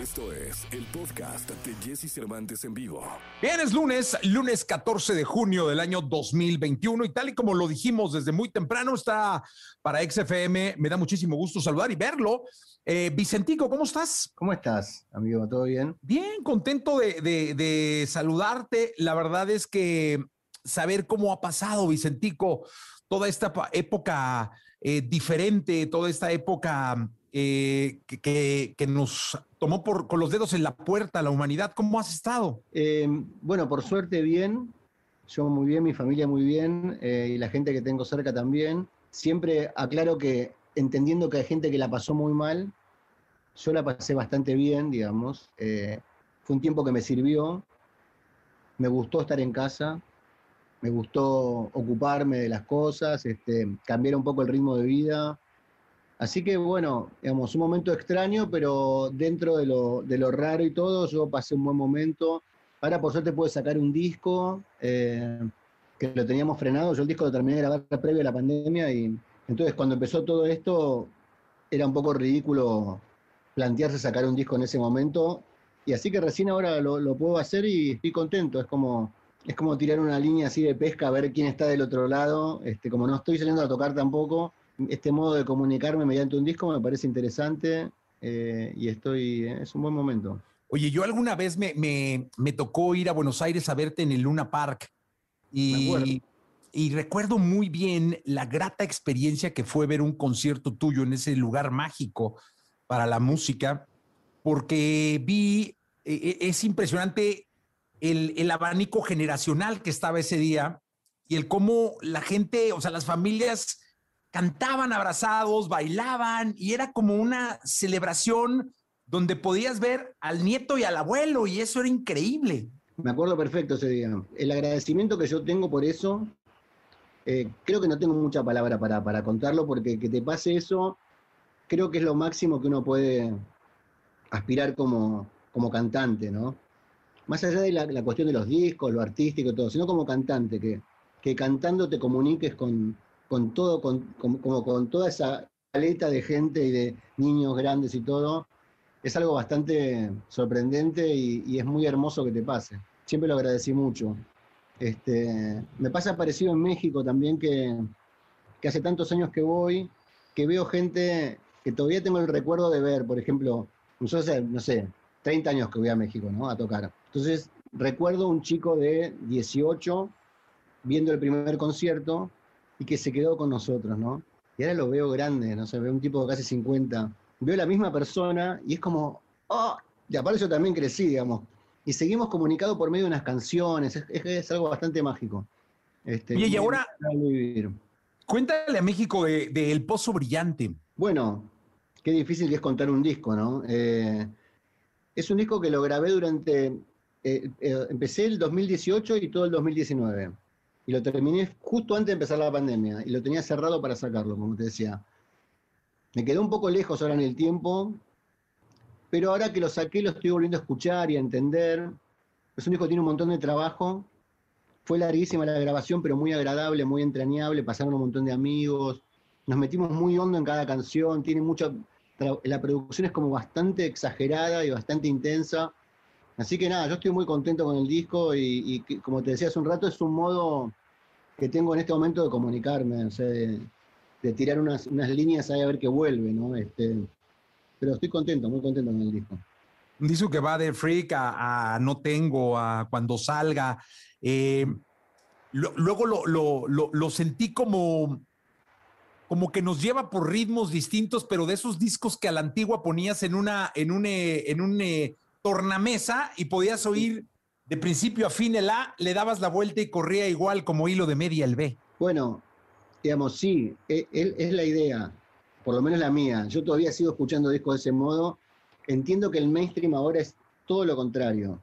Esto es el podcast de Jesse Cervantes en vivo. Bien, es lunes, lunes 14 de junio del año 2021 y tal y como lo dijimos desde muy temprano, está para XFM. Me da muchísimo gusto saludar y verlo. Eh, Vicentico, ¿cómo estás? ¿Cómo estás, amigo? ¿Todo bien? Bien, contento de, de- de saludarte. La verdad es que saber cómo ha pasado, Vicentico, toda esta época eh, diferente, toda esta época eh, que, nos tomó por, con los dedos en la puerta a la humanidad. ¿Cómo has estado? Eh, bueno, por suerte bien. Yo muy bien, mi familia muy bien eh, y la gente que tengo cerca también. Siempre aclaro que entendiendo que hay gente que la pasó muy mal, yo la pasé bastante bien, digamos. Fue un tiempo que me sirvió. Me gustó estar en casa. Me gustó ocuparme de las cosas, este, cambiar un poco el ritmo de vida. Así que bueno, digamos, un momento extraño, pero dentro de lo, de lo raro y todo, yo pasé un buen momento. Ahora por suerte pude sacar un disco eh, que lo teníamos frenado. Yo el disco lo terminé de grabar previo a la pandemia y entonces cuando empezó todo esto era un poco ridículo plantearse sacar un disco en ese momento. Y así que recién ahora lo, lo puedo hacer y estoy contento. Es como, es como tirar una línea así de pesca a ver quién está del otro lado. Este, como no estoy saliendo a tocar tampoco, este modo de comunicarme mediante un disco me parece interesante eh, y estoy, es un buen momento. Oye, yo alguna vez me, me- me tocó ir a Buenos Aires a verte en el Luna Park y, y recuerdo muy bien la grata experiencia que fue ver un concierto tuyo en ese lugar mágico para la música, porque vi, eh, eh, es impresionante el, el abanico generacional que estaba ese día y el cómo la gente, o sea, las familias cantaban abrazados, bailaban y era como una celebración donde podías ver al nieto y al abuelo y eso era increíble. Me acuerdo perfecto ese día. El agradecimiento que yo tengo por eso, eh, creo que no tengo mucha palabra para, para contarlo, porque que te pase eso, creo que es lo máximo que uno puede aspirar como, como cantante, ¿no? Más allá de la, la cuestión de los discos, lo artístico todo, sino como cantante, que, que cantando te comuniques con, con todo, con, como con toda esa paleta de gente y de niños grandes y todo, es algo bastante sorprendente y, es muy hermoso que te pase. Siempre lo agradecí mucho. Este, me pasa parecido en México también que, que hace tantos años que voy, que veo gente que todavía tengo el recuerdo de ver, por ejemplo, yo hace, no sé, 30 años que voy a México, ¿no? A tocar. Entonces, recuerdo un chico de 18 viendo el primer concierto y que se quedó con nosotros, ¿no? Y ahora lo veo grande, no sé, veo un tipo de casi 50. Veo la misma persona y es como, ¡oh! Y aparte yo también crecí, digamos. Y seguimos comunicados por medio de unas canciones, es, es- es algo bastante mágico. Este, y ahora- vivir. Cuéntale a México de, de El Pozo Brillante. Bueno, qué difícil que es contar un disco, ¿no? Eh, es un disco que lo grabé durante. eh, eh, empecé el 2018 y todo el 2019. Y lo terminé justo antes de empezar la pandemia. Y lo tenía cerrado para sacarlo, como te decía. Me quedó un poco lejos ahora en el tiempo. Pero ahora que lo saqué, lo estoy volviendo a escuchar y a entender. Es un disco que tiene un montón de trabajo. Fue larguísima la grabación, pero muy agradable, muy entrañable. Pasaron un montón de amigos nos metimos muy hondo en cada canción, tiene mucha, la producción es como bastante exagerada y bastante intensa. Así que nada, yo estoy muy contento con el disco y, como te decía hace un rato, es un modo que tengo en este momento de comunicarme, o sea, de, tirar unas, unas líneas ahí a ver qué vuelve, ¿no? Este, pero estoy contento, muy contento con el disco. Un disco que va de Freak a, No Tengo, a Cuando Salga. Eh, luego lo, lo- lo- lo sentí como, como que nos lleva por ritmos distintos, pero de esos discos que a la antigua ponías en una, en un, eh, en un eh, tornamesa y podías oír de principio a fin el A, le dabas la vuelta y corría igual como hilo de media el B. Bueno, digamos, sí, e- e- es, la idea, por lo menos la mía. Yo todavía sigo escuchando discos de ese modo. Entiendo que el mainstream ahora es todo lo contrario.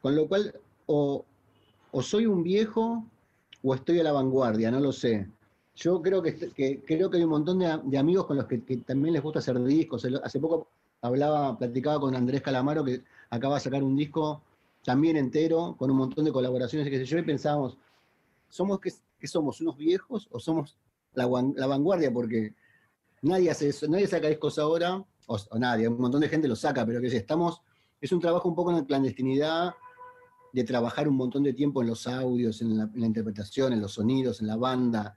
Con lo cual, o, o soy un viejo o estoy a la vanguardia, no lo sé. Yo creo que, que- creo que hay un montón de, de amigos con los que, que también les gusta hacer discos. Hace poco hablaba, platicaba con Andrés Calamaro, que acaba de sacar un disco también entero, con un montón de colaboraciones y qué sé yo, pensábamos, ¿somos que, somos unos viejos o somos la, la vanguardia? Porque nadie hace eso, nadie saca discos ahora, o, nadie, un montón de gente lo saca, pero que si estamos, es un trabajo un poco en la clandestinidad, de trabajar un montón de tiempo en los audios, en la, interpretación, en los sonidos, en la banda.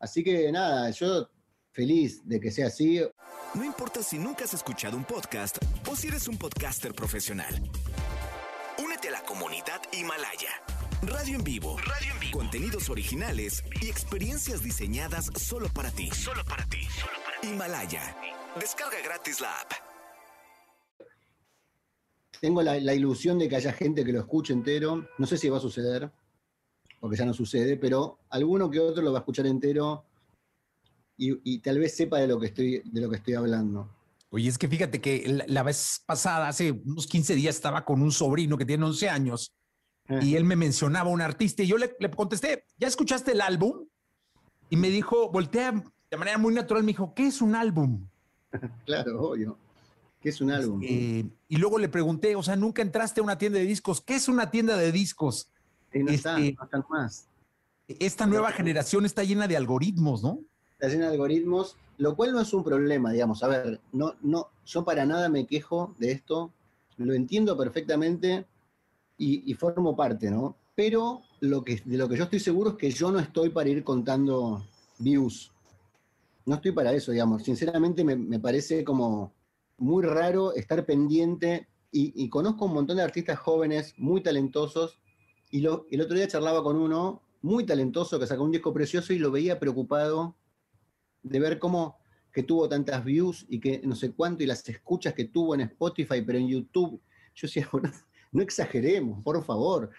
Así que nada, yo feliz de que sea así. No importa si nunca has escuchado un podcast o si eres un podcaster profesional. Únete a la comunidad Himalaya. Radio en vivo. Radio en vivo. Contenidos originales y experiencias diseñadas solo para ti. Solo para ti. Solo para ti. Himalaya. Descarga gratis la app. Tengo la, ilusión de que haya gente que lo escuche entero. No sé si va a suceder, porque ya no sucede, pero alguno que otro lo va a escuchar entero y, tal vez sepa de lo que estoy, de lo que estoy hablando. Oye, es que fíjate que la, vez pasada, hace unos 15 días, estaba con un sobrino que tiene 11 años y él me mencionaba un artista y yo le, le, contesté, ¿ya escuchaste el álbum? Y me dijo, voltea de manera muy natural, me dijo, ¿qué es un álbum? claro, obvio. ¿Qué es un pues, álbum? Eh, y luego le pregunté, o sea, nunca entraste a una tienda de discos. ¿Qué es una tienda de discos? no, este, están más. Esta nueva generación está llena de algoritmos, ¿no? De algoritmos, lo cual no es un problema, digamos. A ver, no, no, yo para nada me quejo de esto, lo entiendo perfectamente y, y formo parte, ¿no? Pero lo que, de lo que yo estoy seguro es que yo no estoy para ir contando views. No estoy para eso, digamos. Sinceramente me, me parece como muy raro estar pendiente y, conozco un montón de artistas jóvenes muy talentosos y el otro día charlaba con uno muy talentoso que sacó un disco precioso y lo veía preocupado de ver cómo que tuvo tantas views y que no sé cuánto y las escuchas que tuvo en Spotify, pero en YouTube. Yo decía, no exageremos, por favor,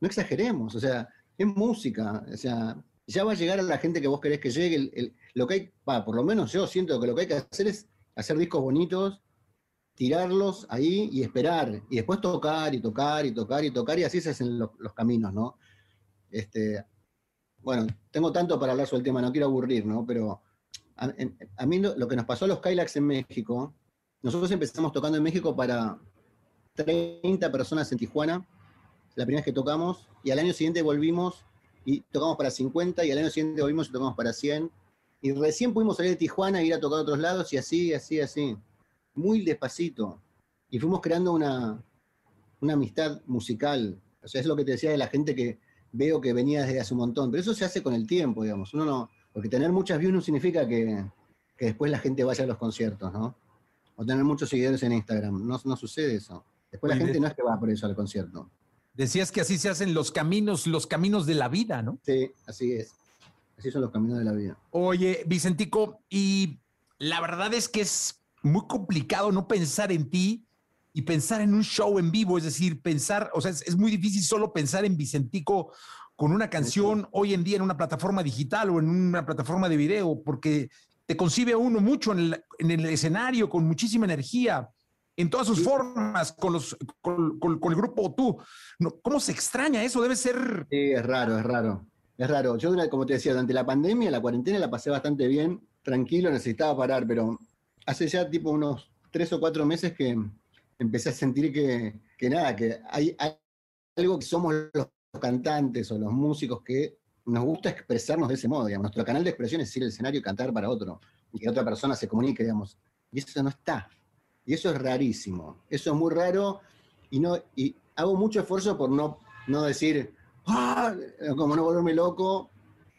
no exageremos, o sea, es música, o sea, ya va a llegar a la gente que vos querés que llegue. lo que hay, por lo menos yo siento que lo que hay que hacer es hacer discos bonitos tirarlos ahí y esperar, y después tocar y tocar y tocar y tocar, y así se hacen los, caminos, ¿no? Este, bueno, tengo tanto para hablar sobre el tema, no quiero aburrir, ¿no? Pero a, mí lo, que nos pasó a los Kylax en México, nosotros empezamos tocando en México para 30 personas en Tijuana, la primera vez que tocamos, y al año siguiente volvimos y tocamos para 50, y al año siguiente volvimos y tocamos para 100, y recién pudimos salir de Tijuana e ir a tocar a otros lados, y así, así, así muy despacito. Y fuimos creando una, una amistad musical. O sea, es lo que te decía de la gente que veo que venía desde hace un montón. Pero eso se hace con el tiempo, digamos. Uno no, porque tener muchas views no significa que, después la gente vaya a los conciertos, ¿no? O tener muchos seguidores en Instagram. No, no sucede eso. Después la gente no es que va por eso al concierto. Decías que así se hacen los caminos, los caminos de la vida, ¿no? Sí, así es. Así son los caminos de la vida. Oye, Vicentico, y la verdad es que es muy complicado no pensar en ti y pensar en un show en vivo, es decir, pensar, o sea, es, muy difícil solo pensar en Vicentico con una canción hoy en día en una plataforma digital o en una plataforma de video, porque te concibe uno mucho en el, escenario, con muchísima energía, en todas sus formas, con, los, con, el grupo tú. ¿Cómo se extraña eso? Debe ser... Sí, es raro, es raro. Es raro. Yo, como te decía, durante la pandemia, la cuarentena, la pasé bastante bien, tranquilo, necesitaba parar, pero hace ya tipo unos tres o cuatro meses que empecé a sentir que, nada, que hay, algo que somos los cantantes o los músicos que nos gusta expresarnos de ese modo, digamos. Nuestro canal de expresión es ir al escenario y cantar para otro, y que otra persona se comunique, digamos. Y eso no está. Y eso es rarísimo. Eso es muy raro y, no, y hago mucho esfuerzo por no, no decir, ¡Ah! como no volverme loco.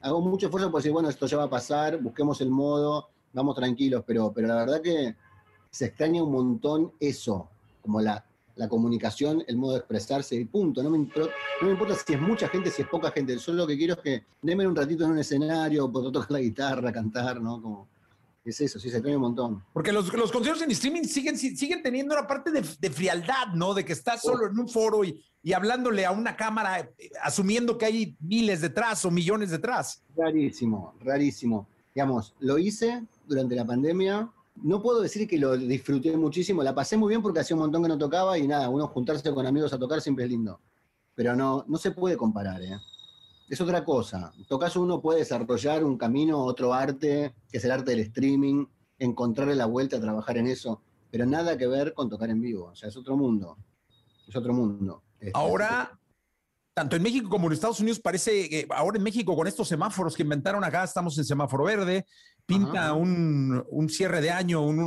Hago mucho esfuerzo por decir, bueno, esto ya va a pasar, busquemos el modo, vamos tranquilos, pero, pero la verdad que se extraña un montón eso, como la, comunicación, el modo de expresarse y punto. No me, no me, importa si es mucha gente, si es poca gente. Yo lo que quiero es que denme un ratito en un escenario, puedo tocar la guitarra, cantar, ¿no? Como, es eso, sí, se extraña un montón. Porque los, los conciertos en streaming siguen, siguen teniendo una parte de, de frialdad, ¿no? De que estás solo en un foro y, y hablándole a una cámara, eh, asumiendo que hay miles detrás o millones detrás. Rarísimo, rarísimo. Digamos, lo hice durante la pandemia. No puedo decir que lo disfruté muchísimo, la pasé muy bien porque hacía un montón que no tocaba y nada, uno juntarse con amigos a tocar siempre es lindo. Pero no, no se puede comparar, ¿eh? Es otra cosa. En todo caso, uno puede desarrollar un camino, otro arte, que es el arte del streaming, encontrarle la vuelta a trabajar en eso, pero nada que ver con tocar en vivo. O sea, es otro mundo. Es otro mundo. Este, Ahora, tanto en México como en Estados Unidos parece, que ahora en México con estos semáforos que inventaron acá, estamos en semáforo verde, pinta un, un, cierre de año, un,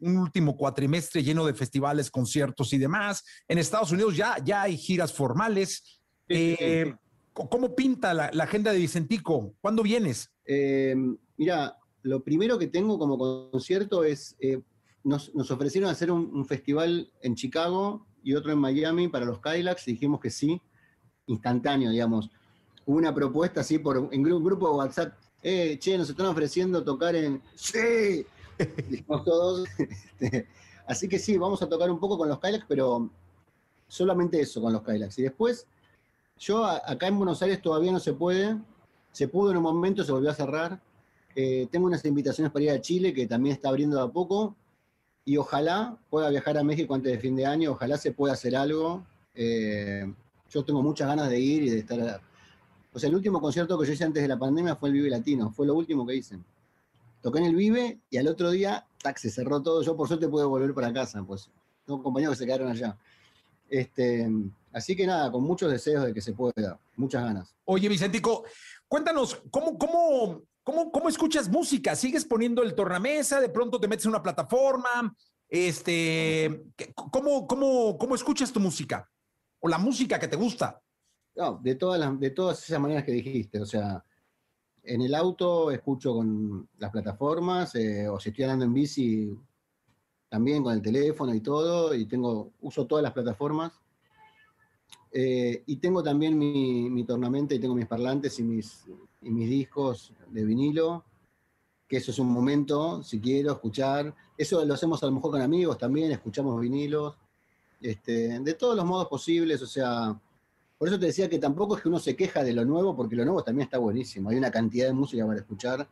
un, último cuatrimestre lleno de festivales, conciertos y demás. En Estados Unidos ya, ya hay giras formales. Eh, ¿Cómo pinta la, la, agenda de Vicentico? ¿Cuándo vienes? Eh, mira, lo primero que tengo como concierto es, eh, nos, nos, ofrecieron hacer un, festival en Chicago y otro en Miami para los Kylax y dijimos que sí, instantáneo, digamos. Hubo una propuesta así por, en un grupo de WhatsApp, eh, che, nos están ofreciendo tocar en... Sí, dijimos todos. Este, así que sí, vamos a tocar un poco con los Kylax, pero solamente eso con los Kylax. Y después, yo acá en Buenos Aires todavía no se puede, se pudo en un momento, se volvió a cerrar eh, tengo unas invitaciones para ir a Chile que también está abriendo de a poco y ojalá pueda viajar a México antes de fin de año, ojalá se pueda hacer algo. Eh, yo tengo muchas ganas de ir y de estar... O sea, el último concierto que yo hice antes de la pandemia fue el Vive Latino, fue lo último que hice. Toqué en el Vive y al otro día, tac, se cerró todo. Yo por suerte pude volver para casa, pues tengo compañeros que se quedaron allá. Este, así que nada, con muchos deseos de que se pueda, muchas ganas. Oye, Vicentico, cuéntanos, ¿cómo, cómo ¿Cómo, escuchas música? ¿Sigues poniendo el tornamesa? ¿De pronto te metes en una plataforma? Este, ¿cómo, cómo, cómo escuchas tu música? ¿O la música que te gusta? No, de todas, las, de todas esas maneras que dijiste. O sea, en el auto escucho con las plataformas, eh, o si estoy andando en bici, también con el teléfono y todo, y tengo, uso todas las plataformas. Eh, y tengo también mi, mi tornamenta y tengo mis parlantes y mis, y mis discos de vinilo, que eso es un momento, si quiero escuchar. Eso lo hacemos a lo mejor con amigos también, escuchamos vinilos, este, de todos los modos posibles, o sea, por eso te decía que tampoco es que uno se queja de lo nuevo, porque lo nuevo también está buenísimo. Hay una cantidad de música para escuchar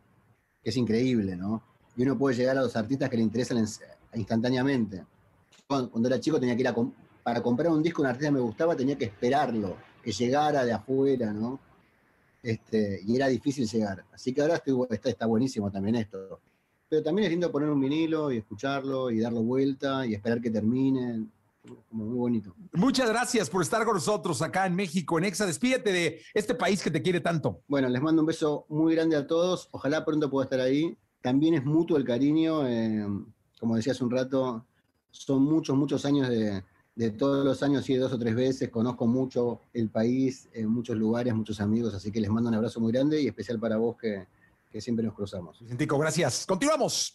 que es increíble, ¿no? Y uno puede llegar a los artistas que le interesan instantáneamente. Cuando, era chico tenía que ir a para comprar un disco, un artista me gustaba, tenía que esperarlo, que llegara de afuera, ¿no? Este, y era difícil llegar. Así que ahora estoy, está, está buenísimo también esto. Pero también es lindo poner un vinilo y escucharlo y darlo vuelta y esperar que termine. Como muy bonito. Muchas gracias por estar con nosotros acá en México, en Exa. Despídete de este país que te quiere tanto. Bueno, les mando un beso muy grande a todos. Ojalá pronto pueda estar ahí. También es mutuo el cariño. Eh, como decía hace un rato, son muchos, muchos años de, de todos los años, sí, dos o tres veces, conozco mucho el país, en muchos lugares, muchos amigos, así que les mando un abrazo muy grande y especial para vos que, que siempre nos cruzamos. Vicentico, gracias. Continuamos.